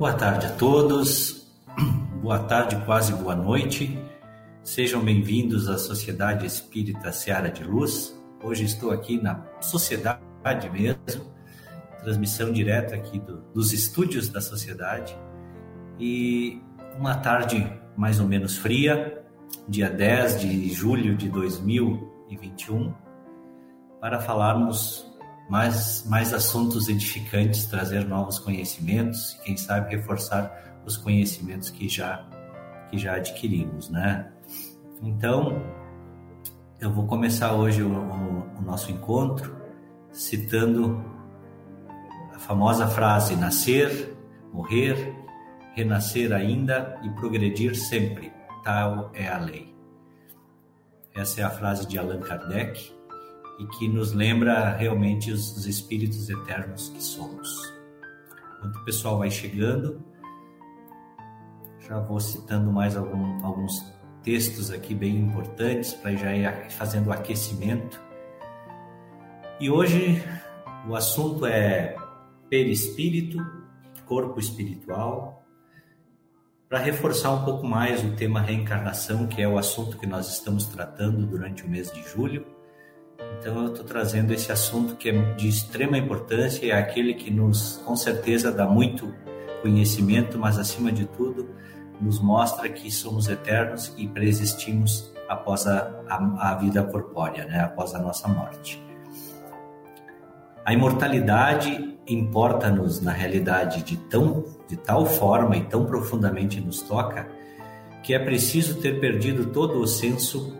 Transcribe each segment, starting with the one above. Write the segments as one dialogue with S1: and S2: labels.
S1: Boa tarde a todos, boa tarde, quase boa noite. Sejam bem-vindos à Sociedade Espírita Seara de Luz. Hoje estou aqui na Sociedade mesmo, transmissão direta aqui do, dos estúdios da Sociedade. E uma tarde mais ou menos fria, dia 10 de julho de 2021, para falarmos mais, mais assuntos edificantes, trazer novos conhecimentos quem sabe, reforçar os conhecimentos que já, que já adquirimos, né? Então, eu vou começar hoje o, o, o nosso encontro citando a famosa frase: nascer, morrer, renascer ainda e progredir sempre. Tal é a lei. Essa é a frase de Allan Kardec e que nos lembra realmente os, os espíritos eternos que somos. Enquanto o pessoal vai chegando, já vou citando mais algum, alguns textos aqui bem importantes para já ir fazendo o aquecimento. E hoje o assunto é perispírito, corpo espiritual, para reforçar um pouco mais o tema reencarnação, que é o assunto que nós estamos tratando durante o mês de julho então eu estou trazendo esse assunto que é de extrema importância e é aquele que nos, com certeza, dá muito conhecimento, mas acima de tudo nos mostra que somos eternos e preexistimos após a, a, a vida corpórea, né? após a nossa morte. A imortalidade importa-nos na realidade de tão de tal forma e tão profundamente nos toca que é preciso ter perdido todo o senso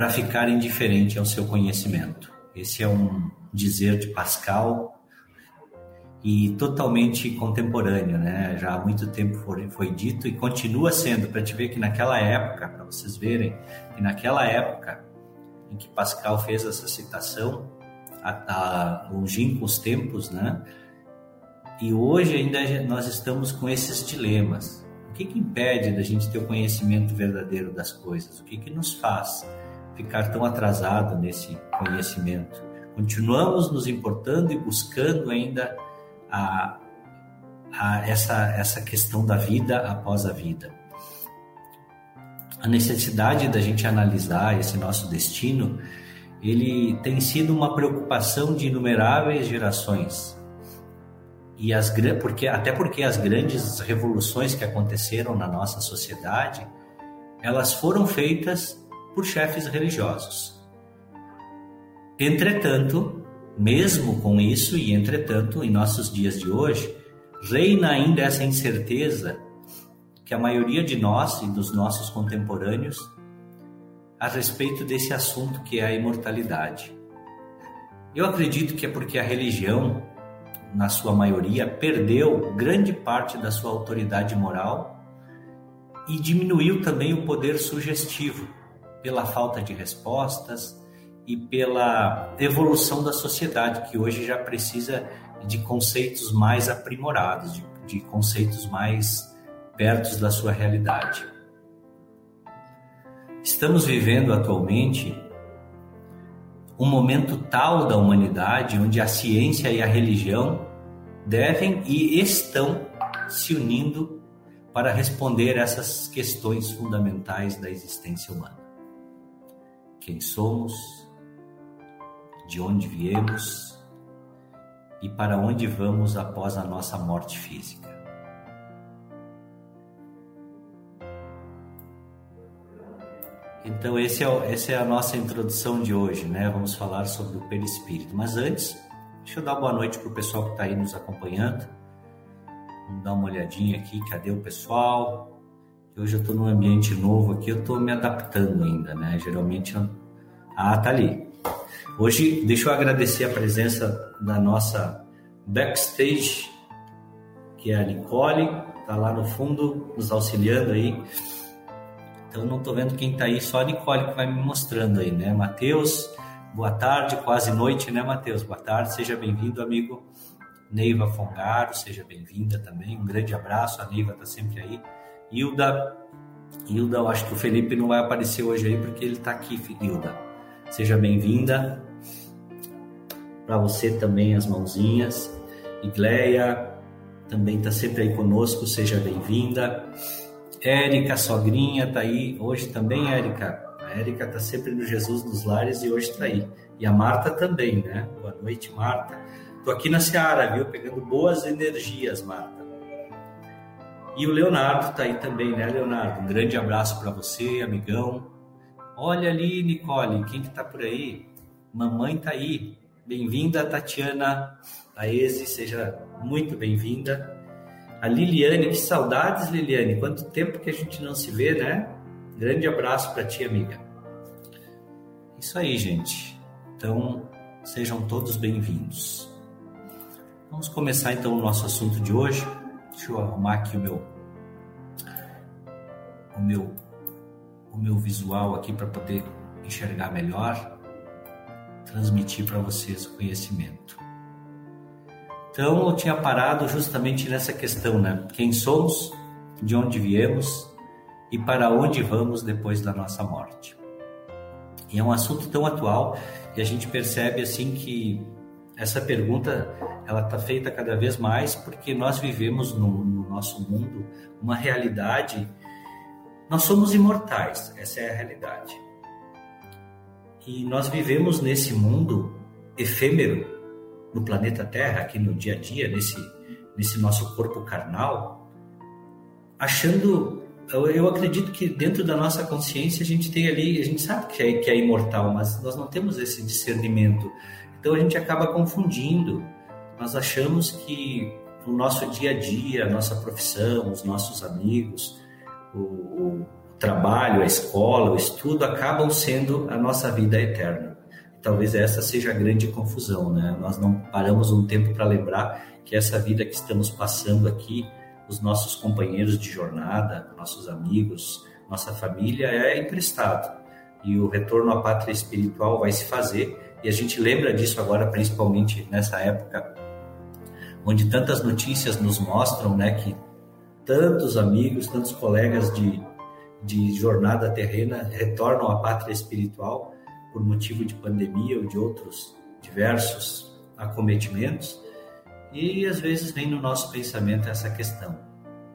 S1: para ficar indiferente ao seu conhecimento. Esse é um dizer de Pascal e totalmente contemporâneo, né? Já há muito tempo foi, dito e continua sendo, para te ver que naquela época, para vocês verem, que naquela época em que Pascal fez essa citação, a, a longínquos tempos, né? E hoje ainda nós estamos com esses dilemas. O que, que impede da gente ter o conhecimento verdadeiro das coisas? O que, que nos faz ficar tão atrasado nesse conhecimento. Continuamos nos importando e buscando ainda a, a essa, essa questão da vida após a vida. A necessidade da gente analisar esse nosso destino, ele tem sido uma preocupação de inumeráveis gerações. E as porque até porque as grandes revoluções que aconteceram na nossa sociedade, elas foram feitas por chefes religiosos. Entretanto, mesmo com isso e entretanto, em nossos dias de hoje, reina ainda essa incerteza que a maioria de nós e dos nossos contemporâneos a respeito desse assunto que é a imortalidade. Eu acredito que é porque a religião, na sua maioria, perdeu grande parte da sua autoridade moral e diminuiu também o poder sugestivo pela falta de respostas e pela evolução da sociedade, que hoje já precisa de conceitos mais aprimorados, de, de conceitos mais perto da sua realidade. Estamos vivendo atualmente um momento tal da humanidade onde a ciência e a religião devem e estão se unindo para responder essas questões fundamentais da existência humana. Quem somos, de onde viemos e para onde vamos após a nossa morte física. Então é, essa é a nossa introdução de hoje, né? Vamos falar sobre o perispírito. Mas antes, deixa eu dar boa noite para o pessoal que está aí nos acompanhando. Vamos dar uma olhadinha aqui, cadê o pessoal? Eu estou num ambiente novo aqui, eu estou me adaptando ainda, né? Geralmente, eu... ah, tá ali. Hoje, deixa eu agradecer a presença da nossa backstage, que é a Nicole, tá lá no fundo nos auxiliando aí então não estou vendo quem está aí, só a Nicole que vai me mostrando aí, né? Matheus, boa tarde, quase noite, né, Matheus? Boa tarde, seja bem-vindo, amigo. Neiva Fongaro, seja bem-vinda também. Um grande abraço, a Neiva está sempre aí. Hilda, Hilda, eu acho que o Felipe não vai aparecer hoje aí porque ele está aqui, Hilda. Seja bem-vinda. Para você também as mãozinhas. Igleia também está sempre aí conosco, seja bem-vinda. Érica, sogrinha, tá aí hoje também, Érica. A Érica tá sempre no Jesus dos Lares e hoje tá aí. E a Marta também, né? Boa noite, Marta. Tô aqui na Seara, viu? Pegando boas energias, Marta. E o Leonardo tá aí também, né, Leonardo? Um grande abraço para você, amigão. Olha ali, Nicole, quem que tá por aí? Mamãe tá aí. Bem-vinda, Tatiana Aese, seja muito bem-vinda. A Liliane, que saudades, Liliane. Quanto tempo que a gente não se vê, né? Grande abraço para ti, amiga. Isso aí, gente. Então, sejam todos bem-vindos. Vamos começar então o nosso assunto de hoje. Deixa eu arrumar aqui o meu o meu o meu visual aqui para poder enxergar melhor, transmitir para vocês o conhecimento. Então eu tinha parado justamente nessa questão, né? Quem somos, de onde viemos e para onde vamos depois da nossa morte. E é um assunto tão atual e a gente percebe assim que essa pergunta ela está feita cada vez mais porque nós vivemos no, no nosso mundo uma realidade. Nós somos imortais, essa é a realidade. E nós vivemos nesse mundo efêmero no planeta Terra, aqui no dia a dia, nesse, nesse nosso corpo carnal, achando. Eu, eu acredito que dentro da nossa consciência a gente tem ali, a gente sabe que é, que é imortal, mas nós não temos esse discernimento. Então a gente acaba confundindo. Nós achamos que o nosso dia a dia, a nossa profissão, os nossos amigos, o, o trabalho, a escola, o estudo acabam sendo a nossa vida eterna. Talvez essa seja a grande confusão, né? Nós não paramos um tempo para lembrar que essa vida que estamos passando aqui, os nossos companheiros de jornada, nossos amigos, nossa família é emprestado. E o retorno à pátria espiritual vai se fazer, e a gente lembra disso agora, principalmente nessa época, onde tantas notícias nos mostram, né, que tantos amigos, tantos colegas de, de jornada terrena retornam à pátria espiritual por motivo de pandemia ou de outros diversos acometimentos, e às vezes vem no nosso pensamento essa questão: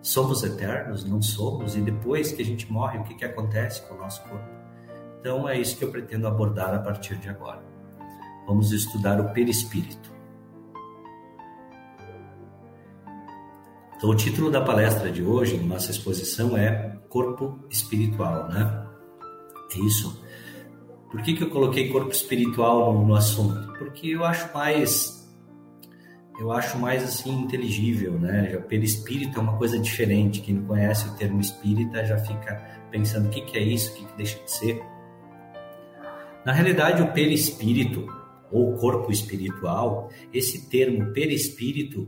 S1: somos eternos? Não somos? E depois que a gente morre, o que, que acontece com o nosso corpo? Então é isso que eu pretendo abordar a partir de agora. Vamos estudar o perispírito. Então, o título da palestra de hoje, nossa exposição, é Corpo Espiritual, né? É isso. Por que, que eu coloquei corpo espiritual no, no assunto? Porque eu acho mais eu acho mais assim inteligível, né? Já perispírito é uma coisa diferente. Quem não conhece o termo espírita já fica pensando o que, que é isso, o que, que deixa de ser. Na realidade, o perispírito ou corpo espiritual, esse termo perispírito,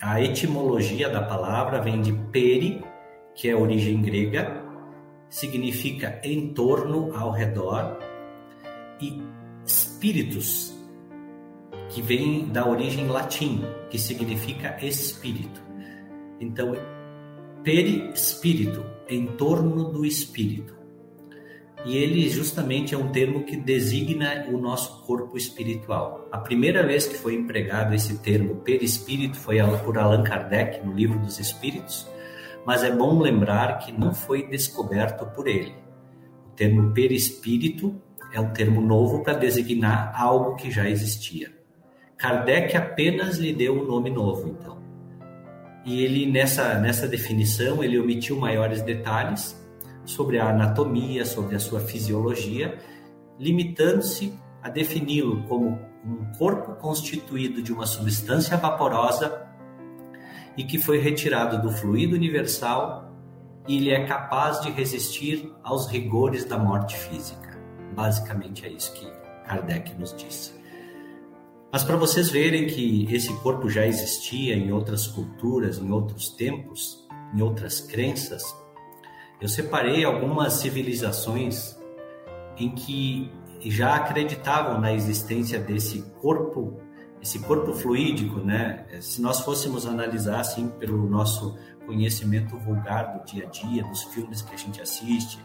S1: a etimologia da palavra vem de peri, que é origem grega, significa em torno, ao redor, e espíritos, que vem da origem latim, que significa espírito. Então, perispírito, em torno do espírito. E ele justamente é um termo que designa o nosso corpo espiritual. A primeira vez que foi empregado esse termo perispírito foi por Allan Kardec no Livro dos Espíritos, mas é bom lembrar que não foi descoberto por ele. O termo perispírito é um termo novo para designar algo que já existia. Kardec apenas lhe deu um nome novo, então. E ele nessa nessa definição ele omitiu maiores detalhes sobre a anatomia, sobre a sua fisiologia, limitando-se a defini-lo como um corpo constituído de uma substância vaporosa e que foi retirado do fluido universal e ele é capaz de resistir aos rigores da morte física. Basicamente é isso que Kardec nos disse. Mas para vocês verem que esse corpo já existia em outras culturas, em outros tempos, em outras crenças, eu separei algumas civilizações em que já acreditavam na existência desse corpo, esse corpo fluídico, né? Se nós fôssemos analisar assim pelo nosso conhecimento vulgar do dia a dia, dos filmes que a gente assiste,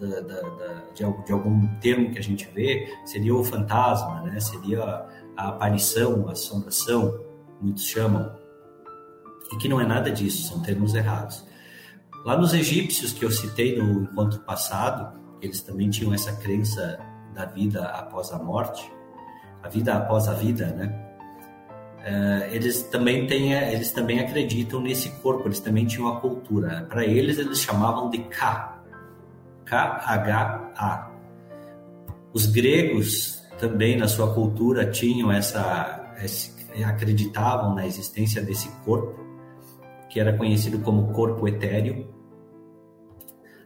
S1: da, da, da, de, de, algum termo que a gente vê, seria o fantasma, né? Seria a aparição, a assombração, muitos chamam, e que não é nada disso, são termos errados. Lá nos egípcios que eu citei no encontro passado, eles também tinham essa crença da vida após a morte, a vida após a vida, né? Uh, eles também têm, eles também acreditam nesse corpo, eles também tinham a cultura. Para eles, eles chamavam de K, K-H-A. Os gregos também na sua cultura tinham essa, acreditavam na existência desse corpo, que era conhecido como corpo etéreo.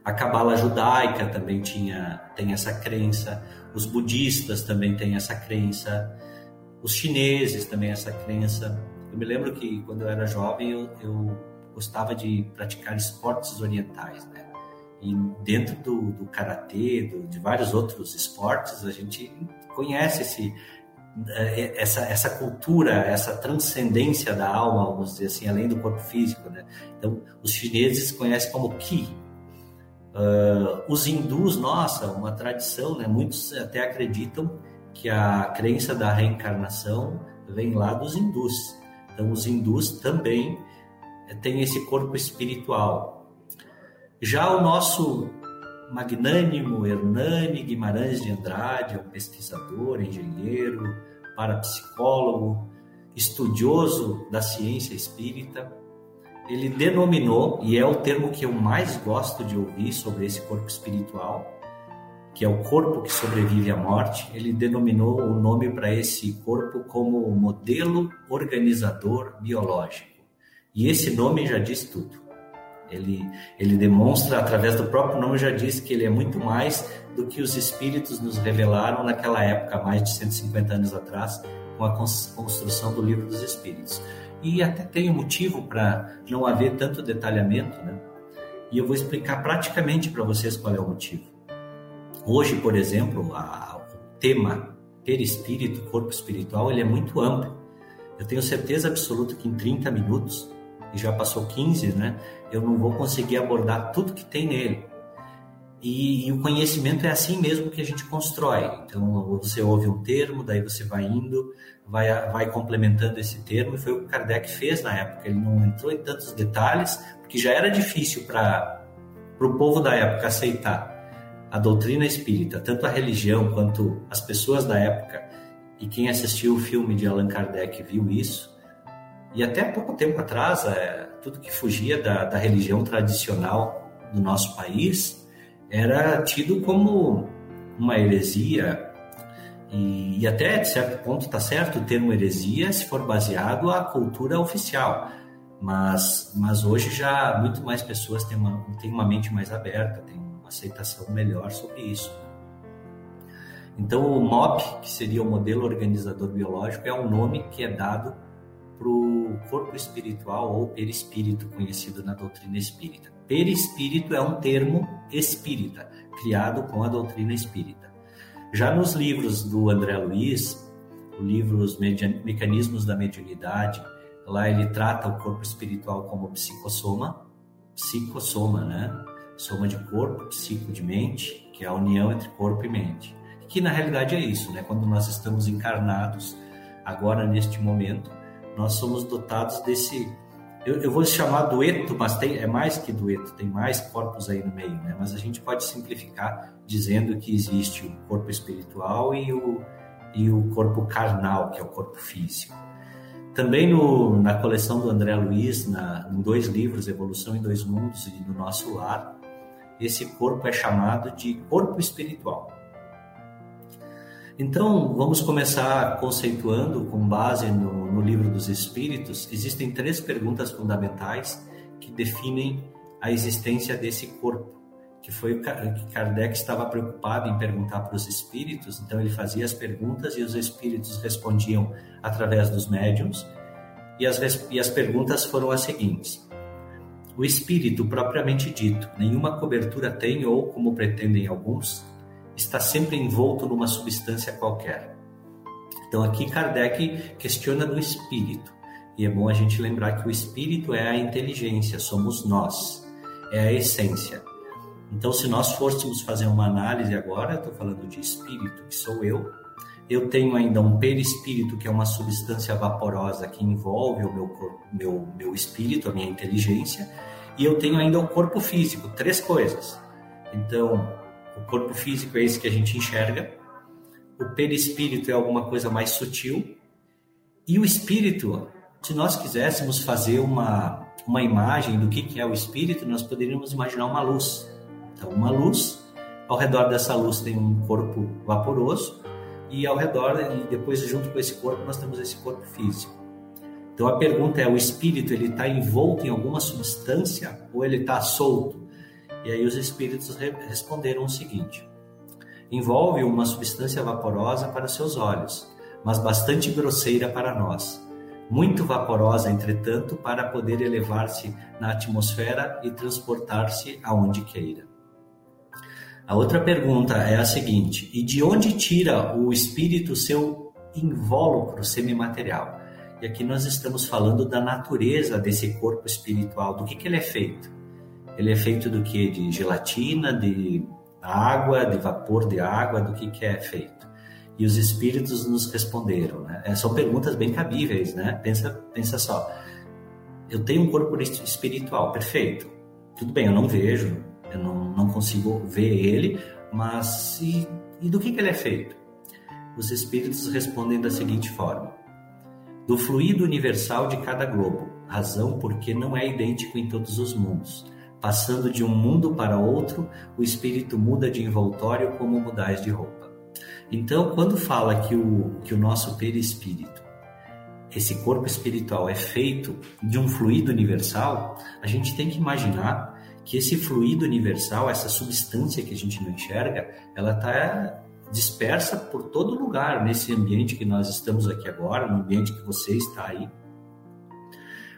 S1: A cabala judaica também tinha tem essa crença, os budistas também têm essa crença, os chineses também essa crença. Eu me lembro que quando eu era jovem eu, eu gostava de praticar esportes orientais, né? E dentro do, do karatê, do, de vários outros esportes, a gente conhece esse, eh, essa, essa cultura, essa transcendência da alma, vamos dizer assim, além do corpo físico. Né? Então, os chineses conhecem como Qi, Uh, os hindus, nossa, uma tradição, né? Muitos até acreditam que a crença da reencarnação vem lá dos hindus. Então, os hindus também têm esse corpo espiritual. Já o nosso magnânimo Hernani Guimarães de Andrade, um pesquisador, engenheiro, parapsicólogo, estudioso da ciência espírita, ele denominou, e é o termo que eu mais gosto de ouvir sobre esse corpo espiritual, que é o corpo que sobrevive à morte, ele denominou o nome para esse corpo como modelo organizador biológico. E esse nome já diz tudo. Ele, ele demonstra, através do próprio nome, já diz que ele é muito mais do que os espíritos nos revelaram naquela época, mais de 150 anos atrás, com a construção do Livro dos Espíritos e até tem um motivo para não haver tanto detalhamento, né? E eu vou explicar praticamente para vocês qual é o motivo. Hoje, por exemplo, a, o tema perispírito, corpo espiritual, ele é muito amplo. Eu tenho certeza absoluta que em 30 minutos, e já passou 15, né? Eu não vou conseguir abordar tudo que tem nele. E, e, o conhecimento é assim mesmo que a gente constrói. Então, você ouve um termo, daí você vai indo, vai, vai complementando esse termo, e foi o que Kardec fez na época. Ele não entrou em tantos detalhes, porque já era difícil para o povo da época aceitar a doutrina espírita, tanto a religião quanto as pessoas da época. E quem assistiu o filme de Allan Kardec viu isso. E até pouco tempo atrás, é, tudo que fugia da, da religião tradicional do nosso país era tido como uma heresia. E, e até de certo ponto está certo o termo heresia se for baseado à cultura oficial. Mas mas hoje já muito mais pessoas têm uma têm uma mente mais aberta têm uma aceitação melhor sobre isso. Então o MOP que seria o modelo organizador biológico é um nome que é dado para o corpo espiritual ou perispírito conhecido na doutrina espírita perispírito é um termo espírita, criado com a doutrina espírita. Já nos livros do André Luiz, o livro Os Mecanismos da Mediunidade, lá ele trata o corpo espiritual como psicossoma, psicossoma, né? Soma de corpo, psico de mente, que é a união entre corpo e mente. Que na realidade é isso, né? Quando nós estamos encarnados, agora neste momento, nós somos dotados desse eu, eu, vou chamar dueto, mas tem, é mais que dueto, tem mais corpos aí no meio, né? Mas a gente pode simplificar dizendo que existe o corpo espiritual e o, e o corpo carnal, que é o corpo físico. Também no, na coleção do André Luiz, na, em dois livros, Evolução em Dois Mundos e No Nosso Lar, esse corpo é chamado de corpo espiritual. Então, vamos começar conceituando com base no, no livro dos Espíritos. Existem três perguntas fundamentais que definem a existência desse corpo, que foi o que Kardec estava preocupado em perguntar para os espíritos. Então, ele fazia as perguntas e os espíritos respondiam através dos médiums. E as, e as perguntas foram as seguintes: O espírito propriamente dito, nenhuma cobertura tem ou, como pretendem alguns, está sempre envolto numa substância qualquer. Então aqui Kardec questiona do espírito. E é bom a gente lembrar que o espírito é a inteligência, somos nós, é a essência. Então, se nós fôssemos fazer uma análise agora, estou falando de espírito, que sou eu, eu tenho ainda um perispírito, que é uma substância vaporosa que envolve o meu, corpo, meu, meu espírito, a minha inteligência, e eu tenho ainda o corpo físico, três coisas. Então, o corpo físico é esse que a gente enxerga, o perispírito é alguma coisa mais sutil, e o espírito, se nós quiséssemos fazer uma, uma imagem do que, que é o espírito, nós poderíamos imaginar uma luz. Então, uma luz, ao redor dessa luz tem um corpo vaporoso, e ao redor, e depois junto com esse corpo, nós temos esse corpo físico. Então a pergunta é: o espírito ele está envolto em alguma substância ou ele está solto? E aí os espíritos responderam o seguinte: envolve uma substância vaporosa para seus olhos, mas bastante grosseira para nós. Muito vaporosa, entretanto, para poder elevar-se na atmosfera e transportar-se aonde queira. A outra pergunta é a seguinte: e de onde tira o espírito seu invólucro semimaterial? E aqui nós estamos falando da natureza desse corpo espiritual, do que, que ele é feito. Ele é feito do que? De gelatina, de água, de vapor de água, do que, que é feito? E os espíritos nos responderam, né? É, são perguntas bem cabíveis, né? Pensa, pensa só. Eu tenho um corpo espiritual, perfeito. Tudo bem, eu não vejo, eu não, não consigo ver ele, mas e, e do que, que ele é feito? Os espíritos respondem da seguinte forma: do fluido universal de cada globo, razão porque não é idêntico em todos os mundos Passando de um mundo para outro, o espírito muda de envoltório como mudais de roupa. Então, quando fala que o, que o nosso perispírito, esse corpo espiritual é feito de um fluido universal, a gente tem que imaginar que esse fluido universal, essa substância que a gente não enxerga, ela está dispersa por todo lugar nesse ambiente que nós estamos aqui agora, no ambiente que você está aí.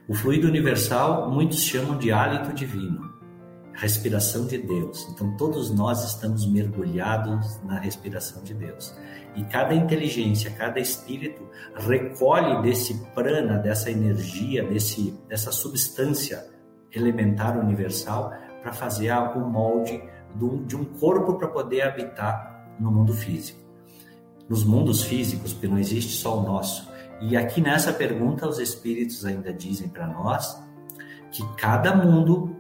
S1: O fluido universal muitos chamam de hálito divino respiração de Deus. Então todos nós estamos mergulhados na respiração de Deus. E cada inteligência, cada espírito recolhe desse prana, dessa energia, desse, dessa substância elementar universal para fazer algum molde de um corpo para poder habitar no mundo físico. Nos mundos físicos, porque não existe só o nosso. E aqui nessa pergunta, os espíritos ainda dizem para nós que cada mundo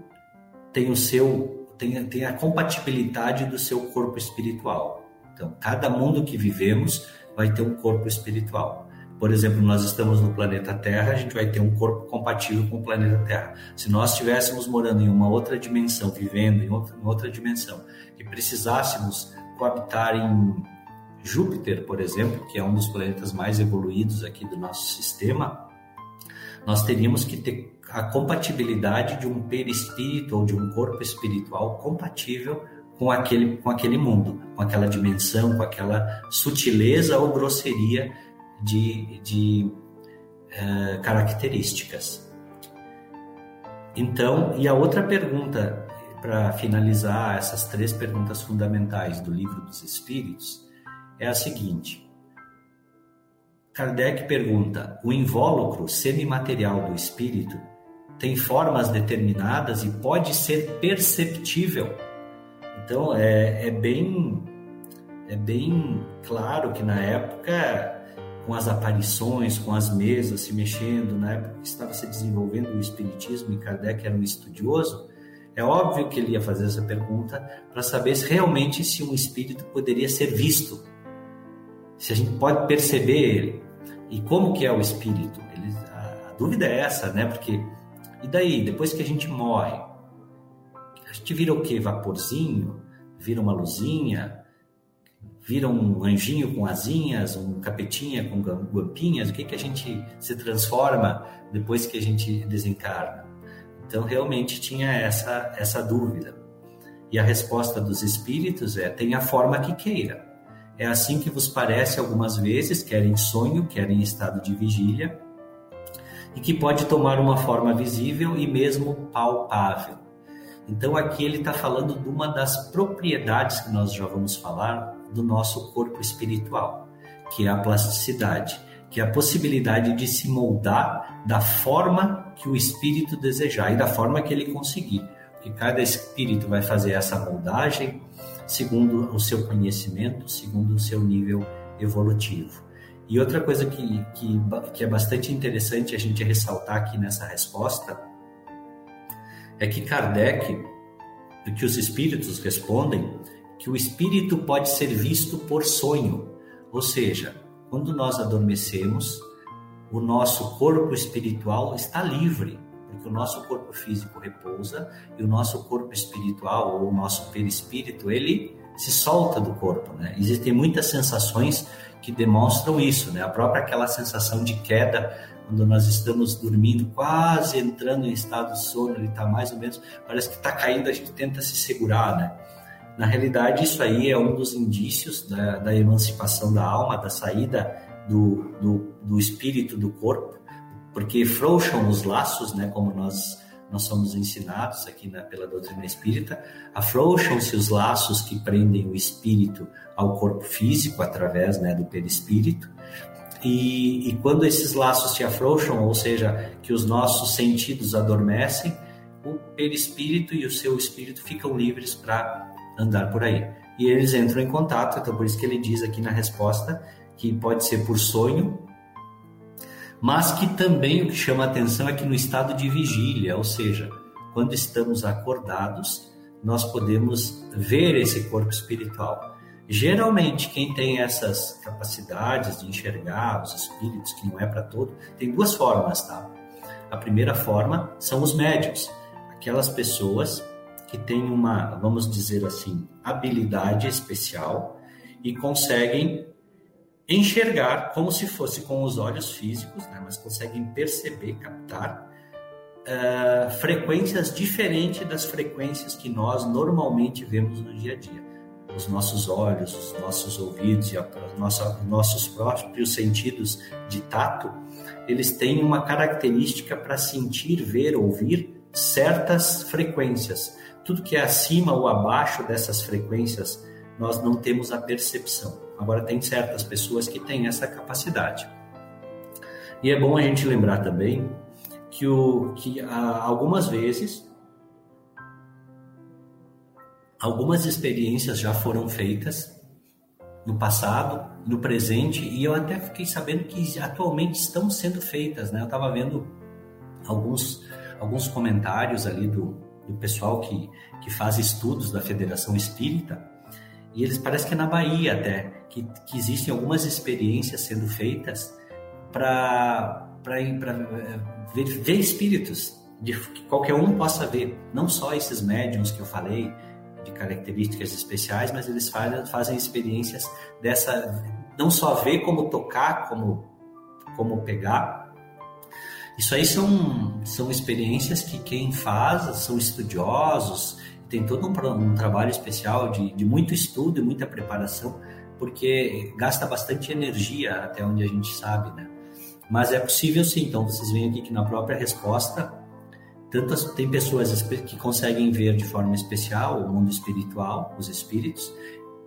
S1: tem o seu tem, tem a compatibilidade do seu corpo espiritual. Então, cada mundo que vivemos vai ter um corpo espiritual. Por exemplo, nós estamos no planeta Terra, a gente vai ter um corpo compatível com o planeta Terra. Se nós estivéssemos morando em uma outra dimensão, vivendo em outra, em outra dimensão, e precisássemos coabitar em Júpiter, por exemplo, que é um dos planetas mais evoluídos aqui do nosso sistema, nós teríamos que ter a compatibilidade de um perispírito ou de um corpo espiritual compatível com aquele, com aquele mundo, com aquela dimensão, com aquela sutileza ou grosseria de, de uh, características. Então, e a outra pergunta, para finalizar essas três perguntas fundamentais do Livro dos Espíritos, é a seguinte: Kardec pergunta: o invólucro semimaterial do espírito tem formas determinadas e pode ser perceptível? Então é, é bem é bem claro que na época com as aparições, com as mesas se mexendo, na época que estava se desenvolvendo o Espiritismo e Kardec era um estudioso, é óbvio que ele ia fazer essa pergunta para saber se realmente se um espírito poderia ser visto, se a gente pode perceber ele e como que é o espírito. Ele, a, a dúvida é essa, né? Porque e daí, depois que a gente morre, a gente vira o quê? Vaporzinho? Vira uma luzinha? Vira um anjinho com asinhas? Um capetinha com guampinhas? O que, que a gente se transforma depois que a gente desencarna? Então, realmente tinha essa, essa dúvida. E a resposta dos espíritos é: tenha a forma que queira. É assim que vos parece algumas vezes, quer em sonho, quer em estado de vigília, e que pode tomar uma forma visível e mesmo palpável. Então, aqui ele está falando de uma das propriedades que nós já vamos falar do nosso corpo espiritual, que é a plasticidade, que é a possibilidade de se moldar da forma que o espírito desejar e da forma que ele conseguir. Porque cada espírito vai fazer essa moldagem segundo o seu conhecimento, segundo o seu nível evolutivo. E outra coisa que, que, que é bastante interessante a gente ressaltar aqui nessa resposta é que Kardec, que os espíritos respondem, que o espírito pode ser visto por sonho, ou seja, quando nós adormecemos, o nosso corpo espiritual está livre, porque o nosso corpo físico repousa e o nosso corpo espiritual ou o nosso perispírito, ele se solta do corpo, né? Existem muitas sensações que demonstram isso, né? A própria aquela sensação de queda quando nós estamos dormindo, quase entrando em estado de sono, ele está mais ou menos, parece que está caindo, a gente tenta se segurar, né? Na realidade, isso aí é um dos indícios da, da emancipação da alma, da saída do, do, do espírito do corpo, porque frouxam os laços, né? Como nós nós somos ensinados aqui na, pela doutrina espírita, afrouxam-se os laços que prendem o espírito ao corpo físico através né, do perispírito. E, e quando esses laços se afrouxam, ou seja, que os nossos sentidos adormecem, o perispírito e o seu espírito ficam livres para andar por aí. E eles entram em contato, então por isso que ele diz aqui na resposta que pode ser por sonho, mas que também o que chama atenção é que no estado de vigília, ou seja, quando estamos acordados, nós podemos ver esse corpo espiritual. Geralmente, quem tem essas capacidades de enxergar os espíritos, que não é para todo, tem duas formas, tá? A primeira forma são os médios, aquelas pessoas que têm uma, vamos dizer assim, habilidade especial e conseguem enxergar como se fosse com os olhos físicos, né, mas conseguem perceber, captar uh, frequências diferentes das frequências que nós normalmente vemos no dia a dia. Os nossos olhos, os nossos ouvidos e os nossa, nossos próprios sentidos de tato, eles têm uma característica para sentir, ver, ouvir certas frequências. Tudo que é acima ou abaixo dessas frequências, nós não temos a percepção. Agora, tem certas pessoas que têm essa capacidade. E é bom a gente lembrar também que, o, que algumas vezes, algumas experiências já foram feitas no passado, no presente, e eu até fiquei sabendo que atualmente estão sendo feitas. Né? Eu estava vendo alguns, alguns comentários ali do, do pessoal que, que faz estudos da Federação Espírita, e eles parece que é na Bahia até, que, que existem algumas experiências sendo feitas para eh, ver, ver espíritos, de que qualquer um possa ver, não só esses médiums que eu falei, de características especiais, mas eles fazem, fazem experiências dessa, não só ver como tocar, como, como pegar. Isso aí são, são experiências que quem faz são estudiosos, tem todo um, um trabalho especial de, de muito estudo e muita preparação porque gasta bastante energia até onde a gente sabe, né? Mas é possível sim. Então vocês veem aqui que na própria resposta, tantas tem pessoas que conseguem ver de forma especial o mundo espiritual, os espíritos,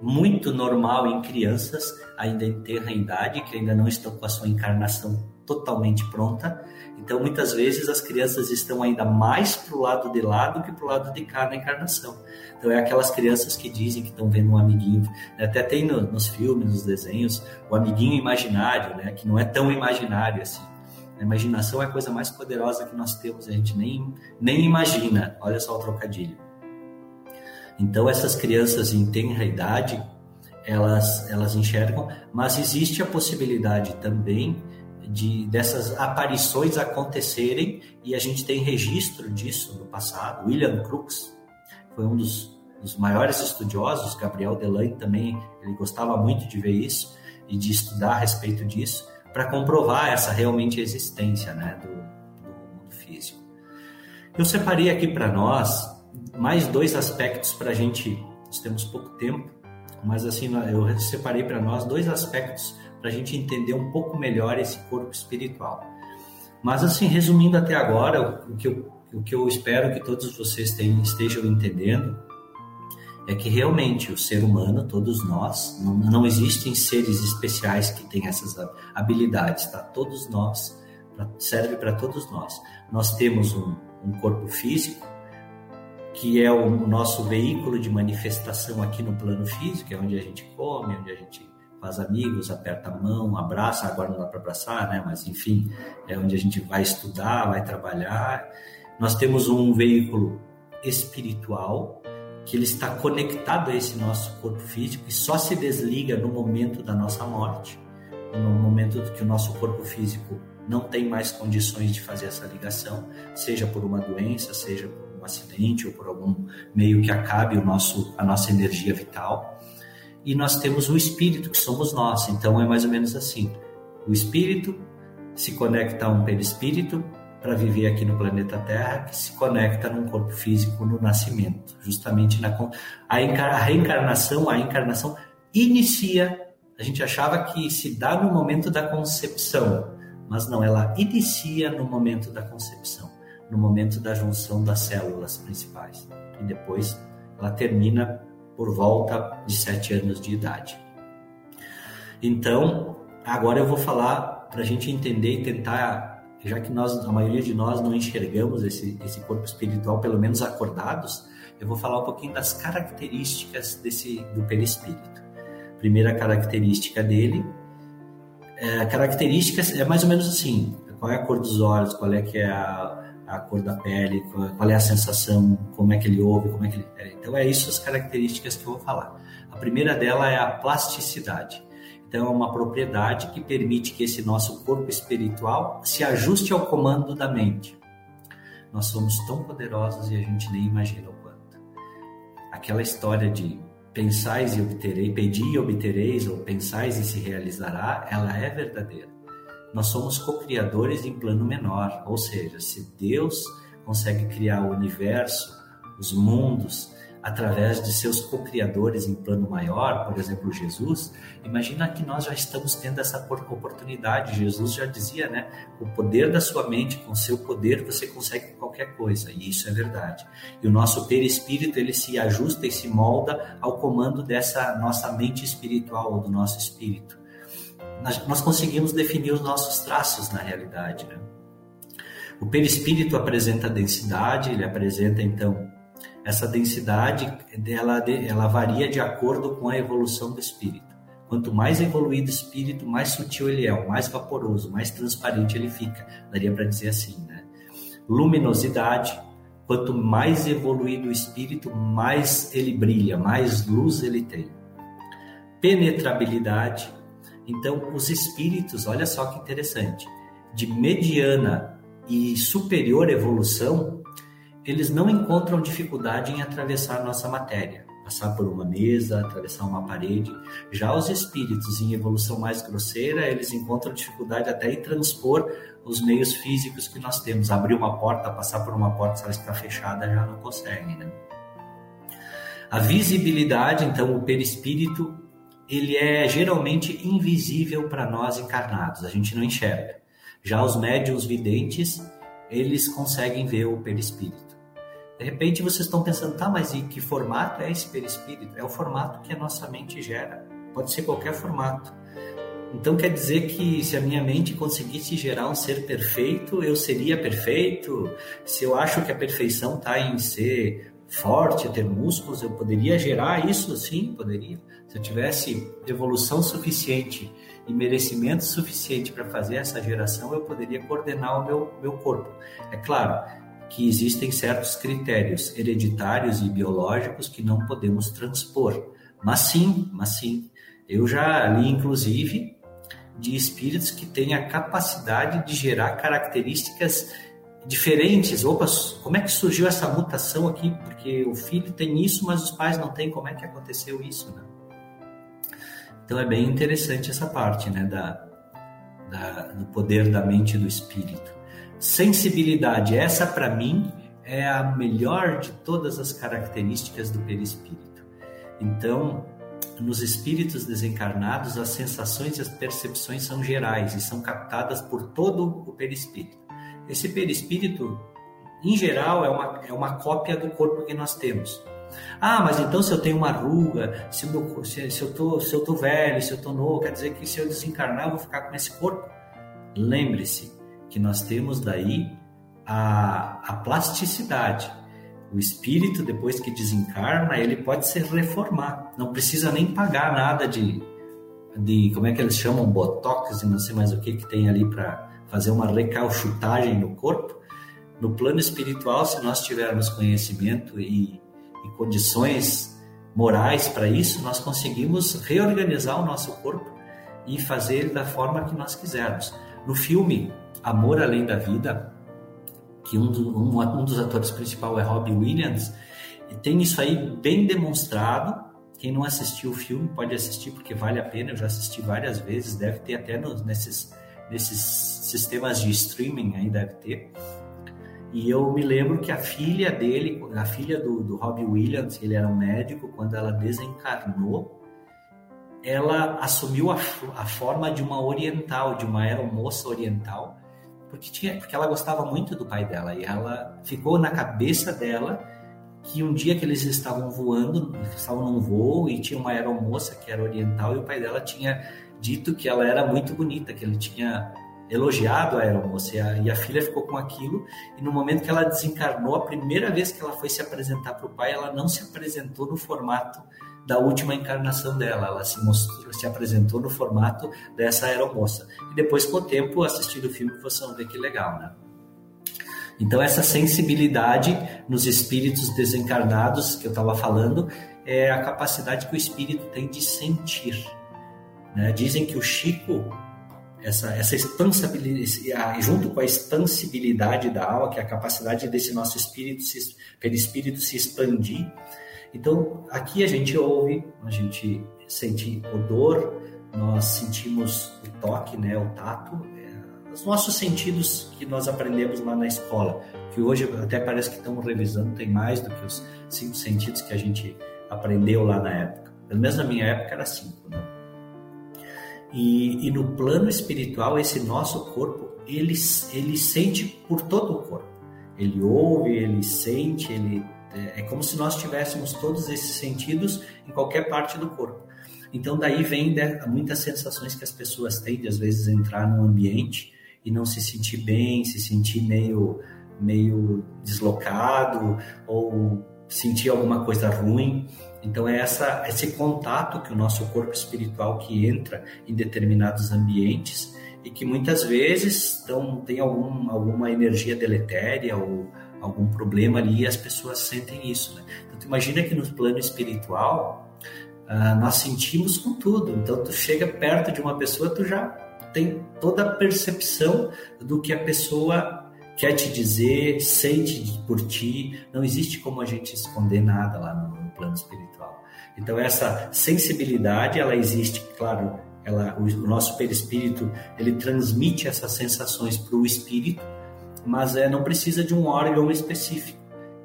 S1: muito normal em crianças ainda em terra idade que ainda não estão com a sua encarnação totalmente pronta. Então, muitas vezes as crianças estão ainda mais para o lado de lá do que para o lado de cá na encarnação. Então, é aquelas crianças que dizem que estão vendo um amiguinho. Até tem no, nos filmes, nos desenhos, o amiguinho imaginário, né? que não é tão imaginário assim. A imaginação é a coisa mais poderosa que nós temos, a gente nem, nem imagina. Olha só o trocadilho. Então, essas crianças em tenra idade, elas, elas enxergam, mas existe a possibilidade também de dessas aparições acontecerem e a gente tem registro disso no passado. William Crookes foi um dos, dos maiores estudiosos, Gabriel Delaney também, ele gostava muito de ver isso e de estudar a respeito disso para comprovar essa realmente existência né, do, do mundo físico. Eu separei aqui para nós mais dois aspectos para a gente, nós temos pouco tempo, mas assim, eu separei para nós dois aspectos para a gente entender um pouco melhor esse corpo espiritual. Mas assim, resumindo até agora, o que eu, o que eu espero que todos vocês tenham, estejam entendendo é que realmente o ser humano, todos nós, não, não existem seres especiais que têm essas habilidades, tá? Todos nós, serve para todos nós. Nós temos um, um corpo físico, que é o nosso veículo de manifestação aqui no plano físico, é onde a gente come, onde a gente faz amigos, aperta a mão, abraça, agora não dá para abraçar, né? Mas enfim, é onde a gente vai estudar, vai trabalhar. Nós temos um veículo espiritual que ele está conectado a esse nosso corpo físico e só se desliga no momento da nossa morte, no momento que o nosso corpo físico não tem mais condições de fazer essa ligação, seja por uma doença, seja por um acidente ou por algum meio que acabe o nosso, a nossa energia vital. E nós temos o espírito, que somos nós. Então é mais ou menos assim: o espírito se conecta a um perispírito para viver aqui no planeta Terra, que se conecta num corpo físico no nascimento. Justamente na a, reencarnação, a encarnação inicia. A gente achava que se dá no momento da concepção, mas não, ela inicia no momento da concepção no momento da junção das células principais. E depois ela termina por volta de sete anos de idade. Então, agora eu vou falar para a gente entender e tentar, já que nós, a maioria de nós não enxergamos esse, esse corpo espiritual, pelo menos acordados, eu vou falar um pouquinho das características desse do perispírito. Primeira característica dele, é, características é mais ou menos assim: qual é a cor dos olhos, qual é que é a, a cor da pele, qual é a sensação, como é que ele ouve, como é que ele. É. Então, é isso as características que eu vou falar. A primeira dela é a plasticidade. Então, é uma propriedade que permite que esse nosso corpo espiritual se ajuste ao comando da mente. Nós somos tão poderosos e a gente nem imagina o quanto. Aquela história de pensais e obterei, pedi e obtereis, ou pensais e se realizará, ela é verdadeira nós somos co-criadores em plano menor, ou seja, se Deus consegue criar o universo, os mundos, através de seus co-criadores em plano maior, por exemplo, Jesus, imagina que nós já estamos tendo essa oportunidade. Jesus já dizia, né? O poder da sua mente, com seu poder, você consegue qualquer coisa, e isso é verdade. E o nosso perispírito, ele se ajusta e se molda ao comando dessa nossa mente espiritual, ou do nosso espírito nós conseguimos definir os nossos traços na realidade. Né? O perispírito apresenta densidade, ele apresenta então essa densidade, ela, ela varia de acordo com a evolução do espírito. Quanto mais evoluído o espírito, mais sutil ele é, mais vaporoso, mais transparente ele fica. Daria para dizer assim, né? Luminosidade, quanto mais evoluído o espírito, mais ele brilha, mais luz ele tem. Penetrabilidade, então, os espíritos, olha só que interessante, de mediana e superior evolução, eles não encontram dificuldade em atravessar nossa matéria, passar por uma mesa, atravessar uma parede. Já os espíritos em evolução mais grosseira, eles encontram dificuldade até em transpor os meios físicos que nós temos. Abrir uma porta, passar por uma porta, se ela está fechada, já não conseguem, né? A visibilidade, então, o perispírito ele é geralmente invisível para nós encarnados, a gente não enxerga. Já os médiums videntes, eles conseguem ver o perispírito. De repente vocês estão pensando, tá, mas em que formato é esse perispírito? É o formato que a nossa mente gera. Pode ser qualquer formato. Então quer dizer que se a minha mente conseguisse gerar um ser perfeito, eu seria perfeito? Se eu acho que a perfeição está em ser forte, ter músculos, eu poderia gerar isso? Sim, poderia. Se eu tivesse evolução suficiente e merecimento suficiente para fazer essa geração, eu poderia coordenar o meu, meu corpo. É claro que existem certos critérios hereditários e biológicos que não podemos transpor. Mas sim, mas sim. Eu já li, inclusive, de espíritos que têm a capacidade de gerar características diferentes. Opa, como é que surgiu essa mutação aqui? Porque o filho tem isso, mas os pais não têm. Como é que aconteceu isso? Né? Então é bem interessante essa parte né, da, da, do poder da mente e do espírito. Sensibilidade, essa para mim é a melhor de todas as características do perispírito. Então, nos espíritos desencarnados, as sensações e as percepções são gerais e são captadas por todo o perispírito. Esse perispírito, em geral, é uma, é uma cópia do corpo que nós temos. Ah, mas então se eu tenho uma ruga, se, meu, se, se eu tô, se eu tô velho, se eu tô novo, quer dizer que se eu desencarnar eu vou ficar com esse corpo? Lembre-se que nós temos daí a, a plasticidade. O espírito, depois que desencarna, ele pode se reformar. Não precisa nem pagar nada de, de como é que eles chamam, botox e não sei mais o que que tem ali para fazer uma recalchutagem no corpo. No plano espiritual, se nós tivermos conhecimento e e condições morais para isso, nós conseguimos reorganizar o nosso corpo e fazer ele da forma que nós quisermos. No filme Amor Além da Vida, que um, do, um, um dos atores principais é Robbie Williams, e tem isso aí bem demonstrado. Quem não assistiu o filme pode assistir porque vale a pena. Eu já assisti várias vezes, deve ter até nesses, nesses sistemas de streaming aí deve ter. E eu me lembro que a filha dele, a filha do, do Robbie Williams, ele era um médico, quando ela desencarnou, ela assumiu a, a forma de uma oriental, de uma aeromoça oriental, porque, tinha, porque ela gostava muito do pai dela. E ela ficou na cabeça dela que um dia que eles estavam voando, estavam num voo e tinha uma aeromoça que era oriental e o pai dela tinha dito que ela era muito bonita, que ele tinha elogiado a aeromoça e a, e a filha ficou com aquilo e no momento que ela desencarnou, a primeira vez que ela foi se apresentar para o pai, ela não se apresentou no formato da última encarnação dela, ela se mostrou, se apresentou no formato dessa aeromoça. E depois com o tempo, assistindo o filme, vocês vão ver que legal, né? Então essa sensibilidade nos espíritos desencarnados que eu estava falando é a capacidade que o espírito tem de sentir. Né? Dizem que o Chico essa, essa expansibilidade, junto com a expansibilidade da alma, que é a capacidade desse nosso espírito, se, perispírito se expandir. Então, aqui a gente ouve, a gente sente odor, nós sentimos o toque, né, o tato, é, os nossos sentidos que nós aprendemos lá na escola, que hoje até parece que estamos revisando, tem mais do que os cinco sentidos que a gente aprendeu lá na época. Pelo menos na minha época era cinco, né? E, e no plano espiritual, esse nosso corpo, ele, ele sente por todo o corpo. Ele ouve, ele sente, ele é, é como se nós tivéssemos todos esses sentidos em qualquer parte do corpo. Então daí vem muitas sensações que as pessoas têm de às vezes entrar num ambiente e não se sentir bem, se sentir meio meio deslocado ou sentir alguma coisa ruim. Então é essa, esse contato que o nosso corpo espiritual que entra em determinados ambientes e que muitas vezes então, tem algum, alguma energia deletéria ou algum problema ali e as pessoas sentem isso. Né? Então tu imagina que no plano espiritual uh, nós sentimos com tudo. Então tu chega perto de uma pessoa, tu já tem toda a percepção do que a pessoa quer te dizer, sente por ti. Não existe como a gente esconder nada lá no plano espiritual. Então essa sensibilidade, ela existe, claro, ela, o, o nosso perispírito, ele transmite essas sensações para o espírito, mas é, não precisa de um órgão específico.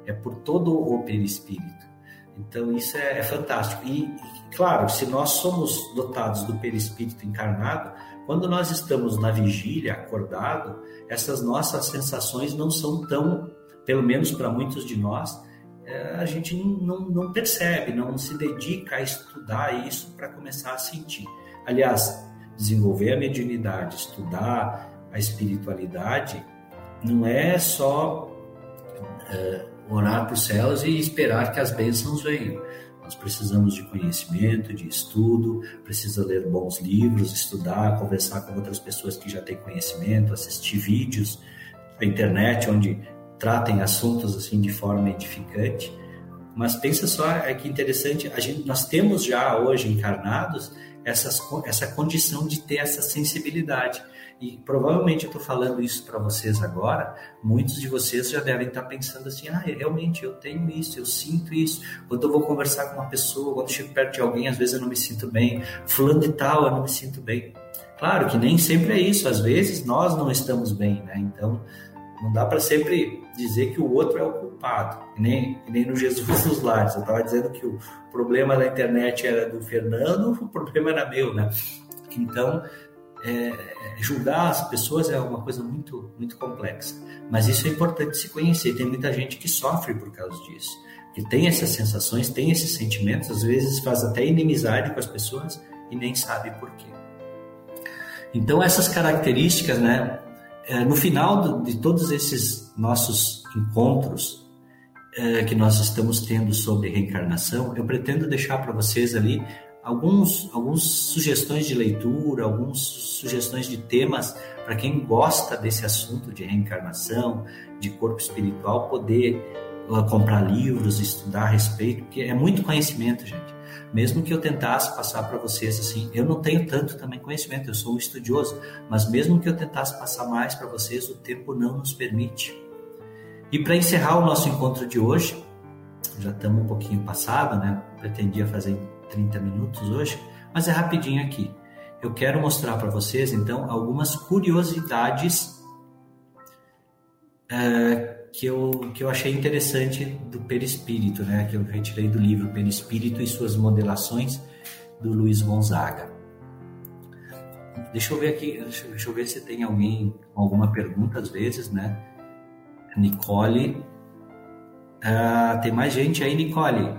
S1: É por todo o perispírito. Então isso é, é fantástico. E, e, claro, se nós somos dotados do perispírito encarnado, quando nós estamos na vigília, acordado, essas nossas sensações não são tão, pelo menos para muitos de nós, a gente não, não percebe, não se dedica a estudar isso para começar a sentir. Aliás, desenvolver a mediunidade, estudar a espiritualidade, não é só uh, orar para os céus e esperar que as bênçãos venham. Nós precisamos de conhecimento, de estudo, precisa ler bons livros, estudar, conversar com outras pessoas que já têm conhecimento, assistir vídeos na internet onde tratem assuntos assim de forma edificante. Mas pensa só, é que interessante, a gente, nós temos já hoje encarnados essas, essa condição de ter essa sensibilidade. E provavelmente eu estou falando isso para vocês agora, muitos de vocês já devem estar tá pensando assim: ah, realmente eu tenho isso, eu sinto isso. Quando eu vou conversar com uma pessoa, quando chego perto de alguém, às vezes eu não me sinto bem. Fulano de tal, eu não me sinto bem. Claro que nem sempre é isso, às vezes nós não estamos bem, né? Então não dá para sempre dizer que o outro é o culpado, nem, nem no Jesus dos Lares. Eu estava dizendo que o problema da internet era do Fernando, o problema era meu, né? Então, é, julgar as pessoas é uma coisa muito, muito complexa. Mas isso é importante se conhecer. Tem muita gente que sofre por causa disso, que tem essas sensações, tem esses sentimentos, às vezes faz até inimizade com as pessoas e nem sabe por quê. Então, essas características, né, é, no final de todos esses nossos encontros é, que nós estamos tendo sobre reencarnação, eu pretendo deixar para vocês ali alguns, algumas sugestões de leitura, algumas sugestões de temas para quem gosta desse assunto de reencarnação, de corpo espiritual, poder uh, comprar livros, estudar a respeito, porque é muito conhecimento, gente. Mesmo que eu tentasse passar para vocês assim, eu não tenho tanto também conhecimento, eu sou um estudioso, mas mesmo que eu tentasse passar mais para vocês, o tempo não nos permite. E para encerrar o nosso encontro de hoje, já estamos um pouquinho passado, né? Pretendia fazer 30 minutos hoje, mas é rapidinho aqui. Eu quero mostrar para vocês, então, algumas curiosidades é, que, eu, que eu achei interessante do perispírito, né? Que eu retirei do livro Perispírito e suas modelações, do Luiz Gonzaga. Deixa eu ver aqui, deixa, eu ver se tem alguém alguma pergunta, às vezes, né? Nicole. Ah, tem mais gente aí, Nicole.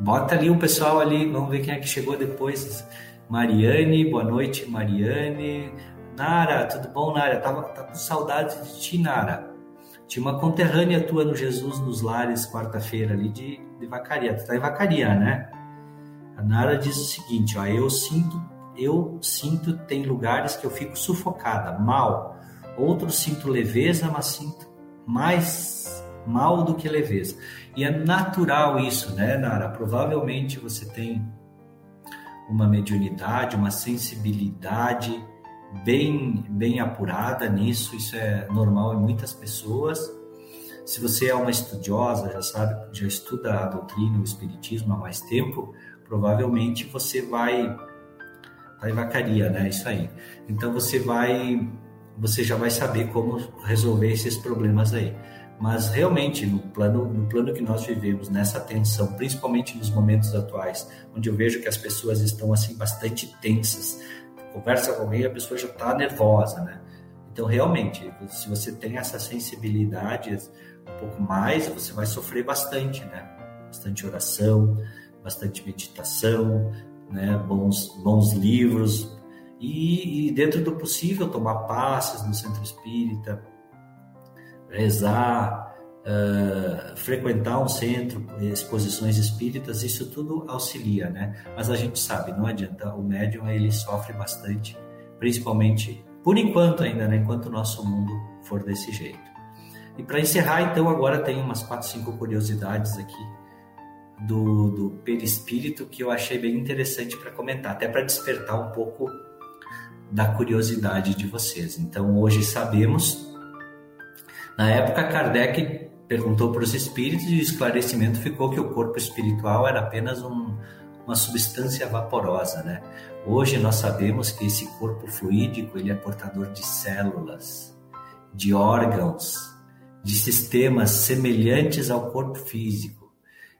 S1: Bota ali o pessoal ali, vamos ver quem é que chegou depois. Mariane, boa noite, Mariane. Nara, tudo bom, Nara? Tava, tava com saudade de ti, Nara. Tinha uma conterrânea tua no Jesus nos Lares, quarta-feira, ali de, de Vacaria. Tu tá em Vacaria, né? A Nara diz o seguinte, ó, eu sinto, eu sinto, tem lugares que eu fico sufocada, mal. Outros sinto leveza, mas sinto mais mal do que leveza. E é natural isso, né, Nara? Provavelmente você tem uma mediunidade, uma sensibilidade bem, bem apurada nisso, isso é normal em muitas pessoas. Se você é uma estudiosa, já sabe, já estuda a doutrina, o espiritismo há mais tempo, provavelmente você vai vai vacaria, né? Isso aí. Então você vai você já vai saber como resolver esses problemas aí. Mas realmente, no plano, no plano que nós vivemos, nessa tensão, principalmente nos momentos atuais, onde eu vejo que as pessoas estão assim bastante tensas, conversa com alguém, a pessoa já está nervosa, né? Então, realmente, se você tem essa sensibilidade um pouco mais, você vai sofrer bastante, né? Bastante oração, bastante meditação, né? Bons, bons livros e, e dentro do possível tomar passes no centro espírita, rezar, uh, frequentar um centro, exposições espíritas, isso tudo auxilia, né? Mas a gente sabe, não adianta, o médium ele sofre bastante, principalmente, por enquanto ainda, né? Enquanto o nosso mundo for desse jeito. E para encerrar, então, agora tem umas quatro, cinco curiosidades aqui do, do perispírito que eu achei bem interessante para comentar, até para despertar um pouco da curiosidade de vocês. Então, hoje sabemos na época, Kardec perguntou para os espíritos e o esclarecimento ficou que o corpo espiritual era apenas um, uma substância vaporosa, né? Hoje nós sabemos que esse corpo fluídico ele é portador de células, de órgãos, de sistemas semelhantes ao corpo físico.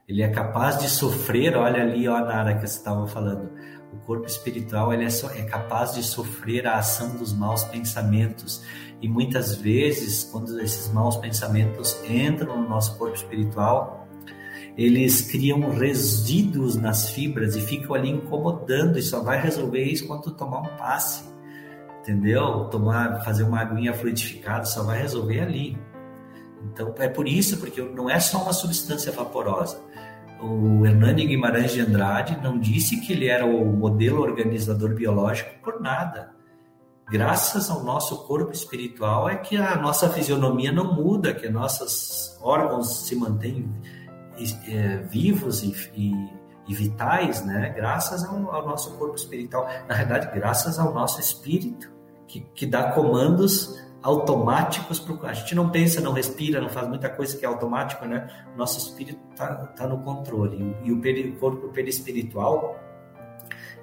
S1: Ele é capaz de sofrer, olha ali, ó, Nara, que você estava falando. O corpo espiritual ele é, so, é capaz de sofrer a ação dos maus pensamentos e muitas vezes, quando esses maus pensamentos entram no nosso corpo espiritual, eles criam resíduos nas fibras e ficam ali incomodando e só vai resolver isso quando tomar um passe. Entendeu? Tomar, fazer uma aguinha fluidificada só vai resolver ali. Então é por isso, porque não é só uma substância vaporosa. O Hernani Guimarães de Andrade não disse que ele era o modelo organizador biológico por nada. Graças ao nosso corpo espiritual é que a nossa fisionomia não muda, que nossos órgãos se mantêm é, vivos e, e, e, vitais, né? Graças ao, ao, nosso corpo espiritual. Na verdade, graças ao nosso espírito, que, que dá comandos automáticos para a gente não pensa, não respira, não faz muita coisa que é automático, né? Nosso espírito está tá no controle e o, peri, o corpo perispiritual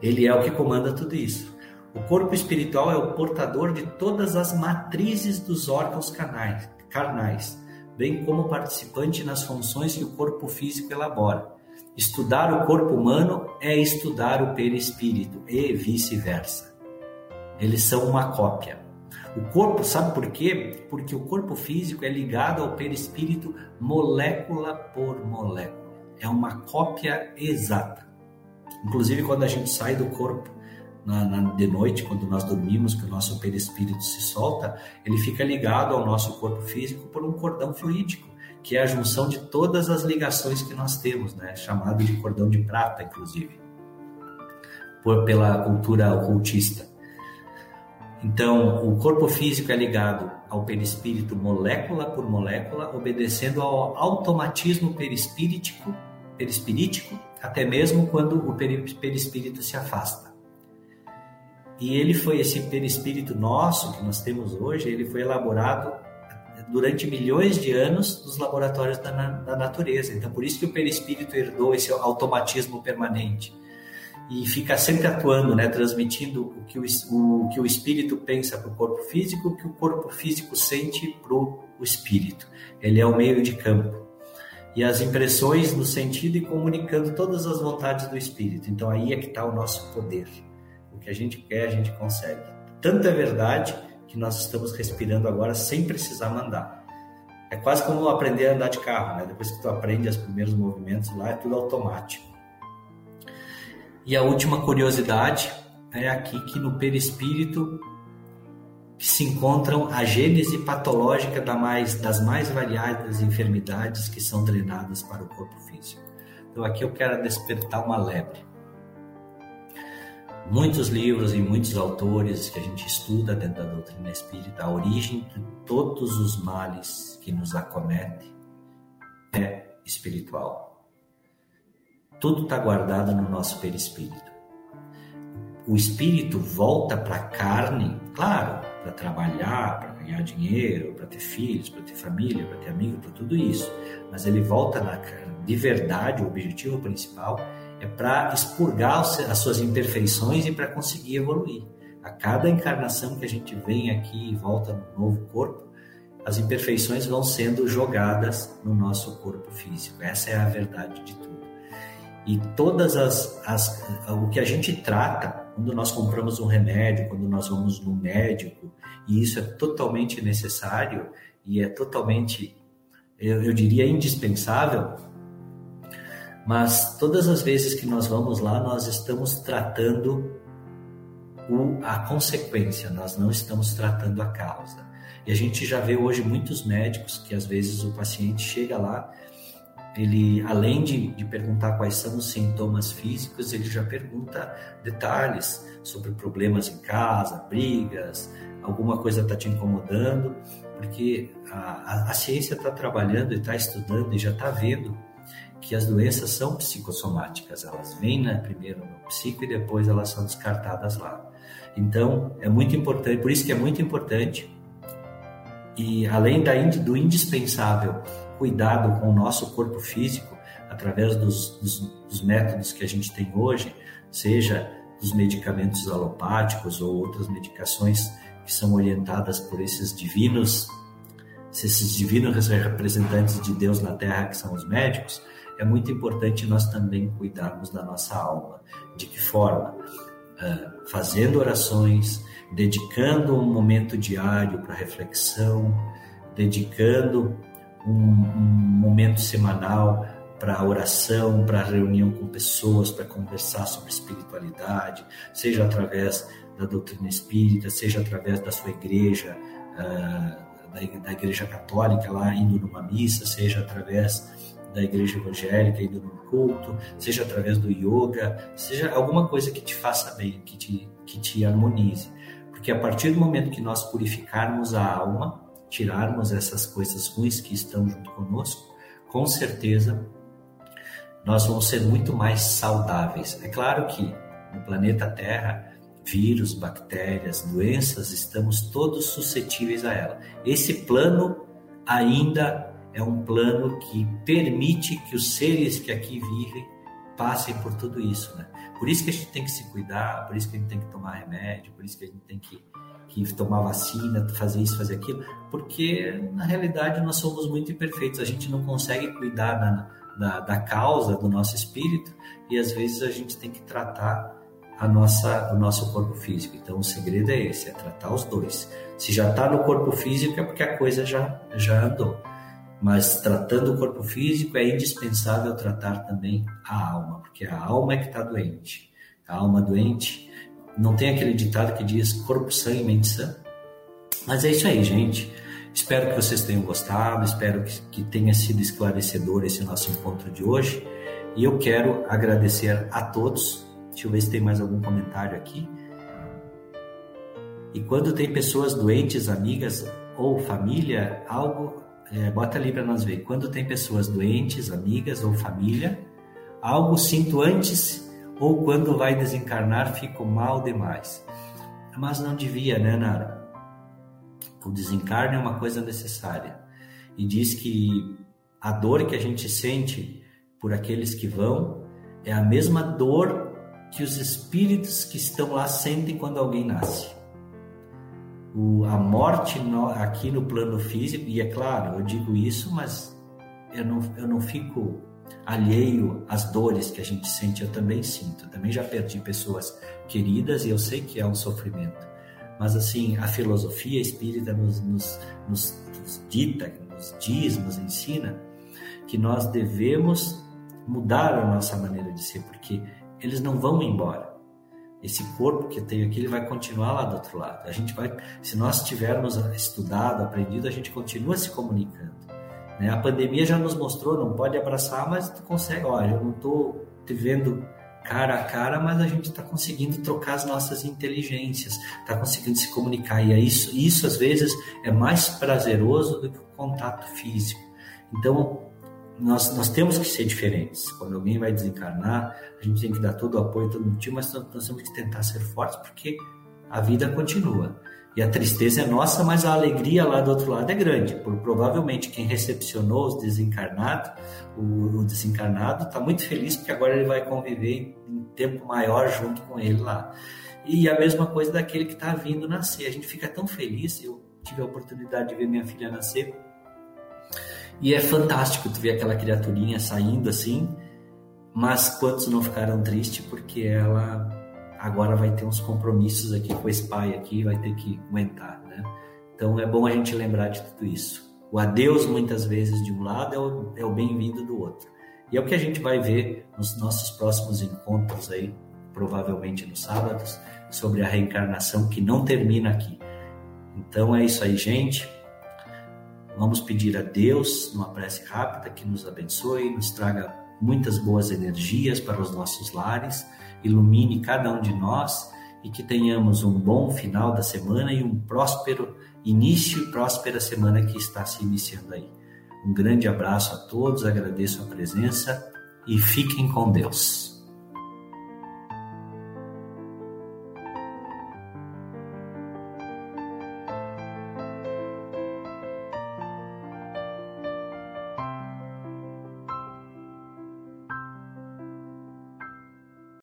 S1: ele é o que comanda tudo isso. O corpo espiritual é o portador de todas as matrizes dos órgãos canais, carnais, bem como participante nas funções que o corpo físico elabora. Estudar o corpo humano é estudar o perispírito e vice-versa. Eles são uma cópia. O corpo, sabe por quê? Porque o corpo físico é ligado ao perispírito molécula por molécula. É uma cópia exata. Inclusive, quando a gente sai do corpo na, na, de noite, quando nós dormimos, que o nosso perispírito se solta, ele fica ligado ao nosso corpo físico por um cordão fluídico, que é a junção de todas as ligações que nós temos, né? chamado de cordão de prata, inclusive, por, pela cultura ocultista. Então, o corpo físico é ligado ao perispírito molécula por molécula, obedecendo ao automatismo perispíritico, perispirítico, até mesmo quando o perispírito se afasta. E ele foi esse perispírito nosso que nós temos hoje, ele foi elaborado durante milhões de anos nos laboratórios da, da natureza. Então, por isso que o perispírito herdou esse automatismo permanente e fica sempre atuando, né, transmitindo o que o, o, que o espírito pensa para o corpo físico, o que o corpo físico sente para o espírito. Ele é o meio de campo. E as impressões no sentido e comunicando todas as vontades do espírito. Então aí é que está o nosso poder. Que a gente quer, a gente consegue. Tanto é verdade que nós estamos respirando agora sem precisar mandar. É quase como aprender a andar de carro, né? Depois que tu aprende os primeiros movimentos lá, é tudo automático. E a última curiosidade é aqui que no perispírito que se encontram a gênese patológica da mais, das mais variadas enfermidades que são drenadas para o corpo físico. Então aqui eu quero despertar uma lebre. Muitos livros e muitos autores que a gente estuda dentro da doutrina espírita, a origem de todos os males que nos acometem é espiritual. Tudo está guardado no nosso perispírito. O espírito volta para a carne, claro, para trabalhar, para ganhar dinheiro, para ter filhos, para ter família, para ter amigos, para tudo isso. Mas ele volta na carne. De verdade, o objetivo principal é para expurgar as suas imperfeições e para conseguir evoluir. A cada encarnação que a gente vem aqui e volta no novo corpo, as imperfeições vão sendo jogadas no nosso corpo físico. Essa é a verdade de tudo. E todas as, as o que a gente trata quando nós compramos um remédio, quando nós vamos no médico, e isso é totalmente necessário e é totalmente, eu, eu diria, indispensável, mas todas as vezes que nós vamos lá, nós estamos tratando o, a consequência, nós não estamos tratando a causa. E a gente já vê hoje muitos médicos que às vezes o paciente chega lá ele, além de, de perguntar quais são os sintomas físicos, ele já pergunta detalhes sobre problemas em casa, brigas, alguma coisa está te incomodando, porque a, a, a ciência está trabalhando e está estudando e já está vendo que as doenças são psicossomáticas, elas vêm né, primeiro no psico e depois elas são descartadas lá. Então, é muito importante, por isso que é muito importante, e além da, do indispensável cuidado com o nosso corpo físico através dos, dos, dos métodos que a gente tem hoje, seja dos medicamentos alopáticos ou outras medicações que são orientadas por esses divinos, esses divinos representantes de Deus na Terra, que são os médicos, é muito importante nós também cuidarmos da nossa alma. De que forma? Uh, fazendo orações, dedicando um momento diário para reflexão, dedicando um, um momento semanal para oração, para reunião com pessoas, para conversar sobre espiritualidade, seja através da doutrina espírita, seja através da sua igreja, uh, da, da igreja católica lá indo numa missa, seja através da igreja evangélica indo num culto, seja através do yoga, seja alguma coisa que te faça bem, que te, que te harmonize. Porque a partir do momento que nós purificarmos a alma, tirarmos essas coisas ruins que estão junto conosco, com certeza nós vamos ser muito mais saudáveis. É claro que no planeta Terra, vírus, bactérias, doenças, estamos todos suscetíveis a ela. Esse plano ainda é um plano que permite que os seres que aqui vivem passem por tudo isso, né? Por isso que a gente tem que se cuidar, por isso que a gente tem que tomar remédio, por isso que a gente tem que, que tomar vacina, fazer isso, fazer aquilo, porque na realidade nós somos muito imperfeitos, a gente não consegue cuidar da, da, da causa do nosso espírito e às vezes a gente tem que tratar a nossa, o nosso corpo físico. Então o segredo é esse, é tratar os dois. Se já está no corpo físico é porque a coisa já, já andou. Mas tratando o corpo físico é indispensável tratar também a alma, porque a alma é que está doente. A alma doente não tem aquele ditado que diz corpo sã e mente sã. Mas é isso aí, gente. Espero que vocês tenham gostado, espero que, que tenha sido esclarecedor esse nosso encontro de hoje. E eu quero agradecer a todos. Deixa eu ver se tem mais algum comentário aqui. E quando tem pessoas doentes, amigas ou família, algo é, bota ali para nós ver. Quando tem pessoas doentes, amigas ou família, algo sinto antes ou quando vai desencarnar fico mal demais. Mas não devia, né, Nara? O desencarne é uma coisa necessária. E diz que a dor que a gente sente por aqueles que vão é a mesma dor que os espíritos que estão lá sentem quando alguém nasce o, a morte no, aqui no plano físico, e é claro, eu digo isso, mas eu não, eu não fico alheio às dores que a gente sente, eu também sinto. Eu também já perdi pessoas queridas e eu sei que é um sofrimento. Mas assim, a filosofia espírita nos, nos, nos, nos dita, nos diz, nos ensina que nós devemos mudar a nossa maneira de ser, porque eles não vão embora esse corpo que eu tenho aqui, ele vai continuar lá do outro lado. A gente vai, se nós tivermos estudado, aprendido, a gente continua se comunicando. Né? A pandemia já nos mostrou, não pode abraçar, mas tu consegue. Olha, eu não estou te vendo cara a cara, mas a gente está conseguindo trocar as nossas inteligências, está conseguindo se comunicar. E é isso, isso às vezes é mais prazeroso do que o contato físico. Então, nós, nós temos que ser diferentes. Quando alguém vai desencarnar, a gente tem que dar todo o apoio, todo o motivo, mas nós, temos que tentar ser fortes porque a vida continua. E a tristeza é nossa, mas a alegria lá do outro lado é grande. Por, provavelmente quem recepcionou os desencarnados, o, o desencarnado está muito feliz porque agora ele vai conviver em tempo maior junto com ele lá. E a mesma coisa daquele que está vindo nascer. A gente fica tão feliz. Eu tive a oportunidade de ver minha filha nascer e é fantástico tu ver aquela criaturinha saindo assim, mas quantos não ficaram tristes porque ela agora vai ter uns compromissos aqui com esse pai aqui, vai ter que aguentar, né? Então é bom a gente lembrar de tudo isso. O adeus muitas vezes de um lado é o, é o bem-vindo do outro. E é o que a gente vai ver nos nossos próximos encontros aí, provavelmente nos sábados, sobre a reencarnação que não termina aqui. Então é isso aí, gente. Vamos pedir a Deus, numa prece rápida, que nos abençoe, nos traga muitas boas energias para os nossos lares, ilumine cada um de nós e que tenhamos um bom final da semana e um próspero início e próspera semana que está se iniciando aí. Um grande abraço a todos, agradeço a presença e fiquem com Deus.